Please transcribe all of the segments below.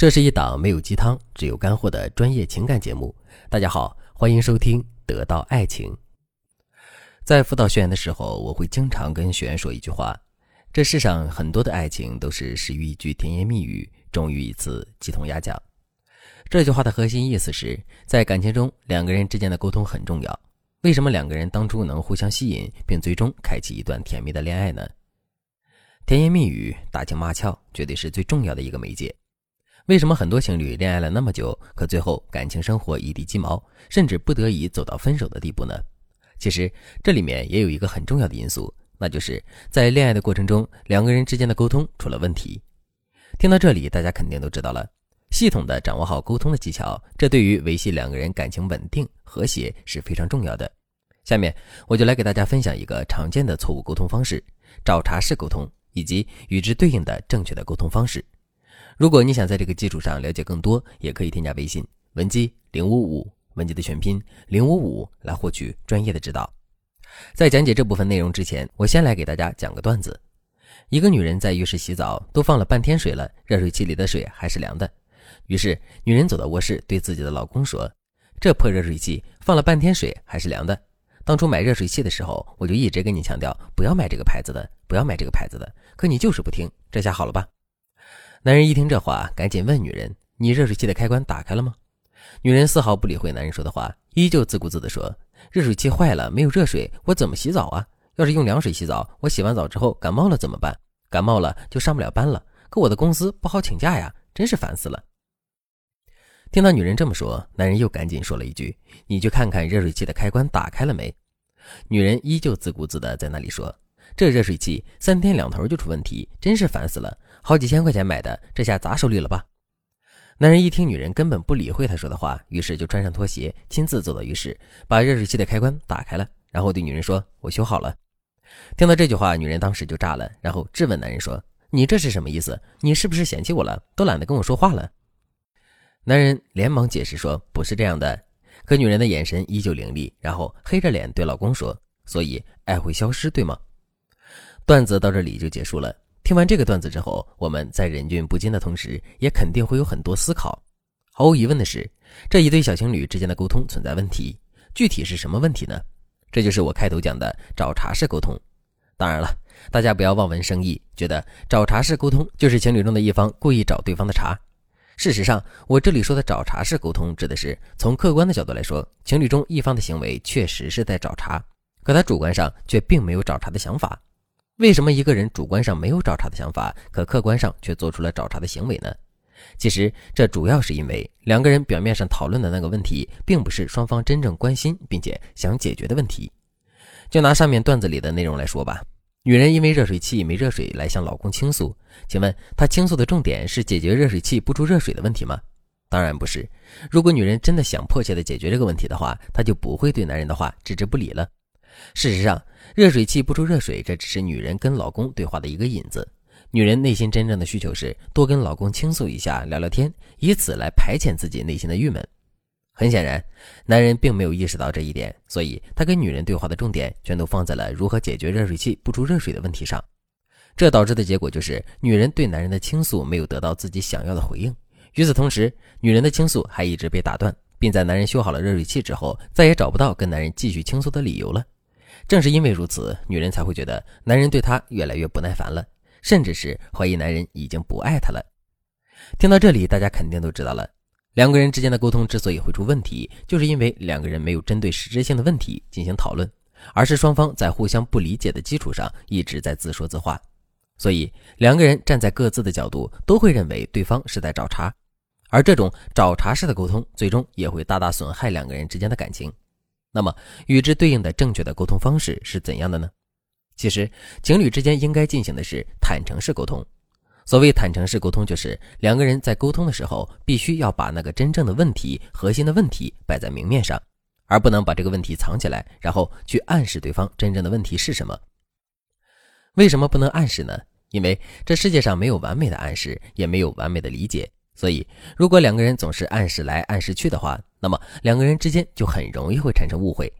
这是一档没有鸡汤，只有干货的专业情感节目。大家好，欢迎收听《得到爱情》。在辅导学员的时候，我会经常跟学员说一句话：这世上很多的爱情都是始于一句甜言蜜语，终于一次鸡同鸭讲。这句话的核心意思是在感情中，两个人之间的沟通很重要。为什么两个人当初能互相吸引，并最终开启一段甜蜜的恋爱呢？甜言蜜语、打情骂俏，绝对是最重要的一个媒介。为什么很多情侣恋爱了那么久，可最后感情生活一地鸡毛，甚至不得已走到分手的地步呢？其实这里面也有一个很重要的因素，那就是在恋爱的过程中，两个人之间的沟通出了问题。听到这里，大家肯定都知道了，系统的掌握好沟通的技巧，这对于维系两个人感情稳定和谐是非常重要的。下面我就来给大家分享一个常见的错误沟通方式——找茬式沟通，以及与之对应的正确的沟通方式。如果你想在这个基础上了解更多，也可以添加微信文姬零五五，文姬的全拼零五五来获取专业的指导。在讲解这部分内容之前，我先来给大家讲个段子：一个女人在浴室洗澡，都放了半天水了，热水器里的水还是凉的。于是女人走到卧室，对自己的老公说：“这破热水器放了半天水还是凉的。当初买热水器的时候，我就一直跟你强调不要买这个牌子的，不要买这个牌子的，可你就是不听。这下好了吧？”男人一听这话，赶紧问女人：“你热水器的开关打开了吗？”女人丝毫不理会男人说的话，依旧自顾自地说：“热水器坏了，没有热水，我怎么洗澡啊？要是用凉水洗澡，我洗完澡之后感冒了怎么办？感冒了就上不了班了，可我的公司不好请假呀，真是烦死了。”听到女人这么说，男人又赶紧说了一句：“你去看看热水器的开关打开了没？”女人依旧自顾自地在那里说：“这热水器三天两头就出问题，真是烦死了。”好几千块钱买的，这下砸手里了吧？男人一听女人根本不理会他说的话，于是就穿上拖鞋，亲自走到浴室，把热水器的开关打开了，然后对女人说：“我修好了。”听到这句话，女人当时就炸了，然后质问男人说：“你这是什么意思？你是不是嫌弃我了？都懒得跟我说话了？”男人连忙解释说：“不是这样的。”可女人的眼神依旧凌厉，然后黑着脸对老公说：“所以爱会消失，对吗？”段子到这里就结束了。听完这个段子之后，我们在忍俊不禁的同时，也肯定会有很多思考。毫无疑问的是，这一对小情侣之间的沟通存在问题。具体是什么问题呢？这就是我开头讲的找茬式沟通。当然了，大家不要望文生义，觉得找茬式沟通就是情侣中的一方故意找对方的茬。事实上，我这里说的找茬式沟通，指的是从客观的角度来说，情侣中一方的行为确实是在找茬，可他主观上却并没有找茬的想法。为什么一个人主观上没有找茬的想法，可客观上却做出了找茬的行为呢？其实这主要是因为两个人表面上讨论的那个问题，并不是双方真正关心并且想解决的问题。就拿上面段子里的内容来说吧，女人因为热水器没热水来向老公倾诉，请问她倾诉的重点是解决热水器不出热水的问题吗？当然不是。如果女人真的想迫切的解决这个问题的话，她就不会对男人的话置之不理了。事实上，热水器不出热水，这只是女人跟老公对话的一个引子。女人内心真正的需求是多跟老公倾诉一下，聊聊天，以此来排遣自己内心的郁闷。很显然，男人并没有意识到这一点，所以他跟女人对话的重点全都放在了如何解决热水器不出热水的问题上。这导致的结果就是，女人对男人的倾诉没有得到自己想要的回应。与此同时，女人的倾诉还一直被打断，并在男人修好了热水器之后，再也找不到跟男人继续倾诉的理由了。正是因为如此，女人才会觉得男人对她越来越不耐烦了，甚至是怀疑男人已经不爱她了。听到这里，大家肯定都知道了，两个人之间的沟通之所以会出问题，就是因为两个人没有针对实质性的问题进行讨论，而是双方在互相不理解的基础上一直在自说自话。所以，两个人站在各自的角度，都会认为对方是在找茬，而这种找茬式的沟通，最终也会大大损害两个人之间的感情。那么，与之对应的正确的沟通方式是怎样的呢？其实，情侣之间应该进行的是坦诚式沟通。所谓坦诚式沟通，就是两个人在沟通的时候，必须要把那个真正的问题、核心的问题摆在明面上，而不能把这个问题藏起来，然后去暗示对方真正的问题是什么。为什么不能暗示呢？因为这世界上没有完美的暗示，也没有完美的理解。所以，如果两个人总是按时来按时去的话，那么两个人之间就很容易会产生误会。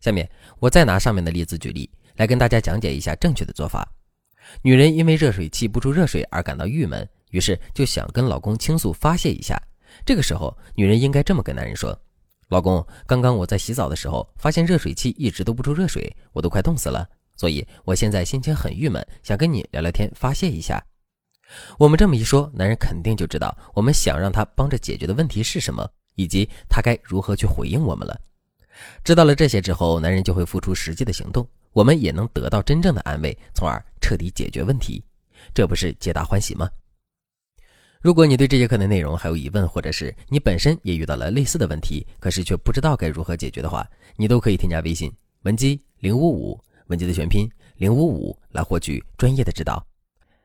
下面我再拿上面的例子举例，来跟大家讲解一下正确的做法。女人因为热水器不出热水而感到郁闷，于是就想跟老公倾诉发泄一下。这个时候，女人应该这么跟男人说：“老公，刚刚我在洗澡的时候，发现热水器一直都不出热水，我都快冻死了。所以我现在心情很郁闷，想跟你聊聊天，发泄一下。”我们这么一说，男人肯定就知道我们想让他帮着解决的问题是什么，以及他该如何去回应我们了。知道了这些之后，男人就会付出实际的行动，我们也能得到真正的安慰，从而彻底解决问题，这不是皆大欢喜吗？如果你对这节课的内容还有疑问，或者是你本身也遇到了类似的问题，可是却不知道该如何解决的话，你都可以添加微信文姬零五五，文姬的全拼零五五，来获取专业的指导。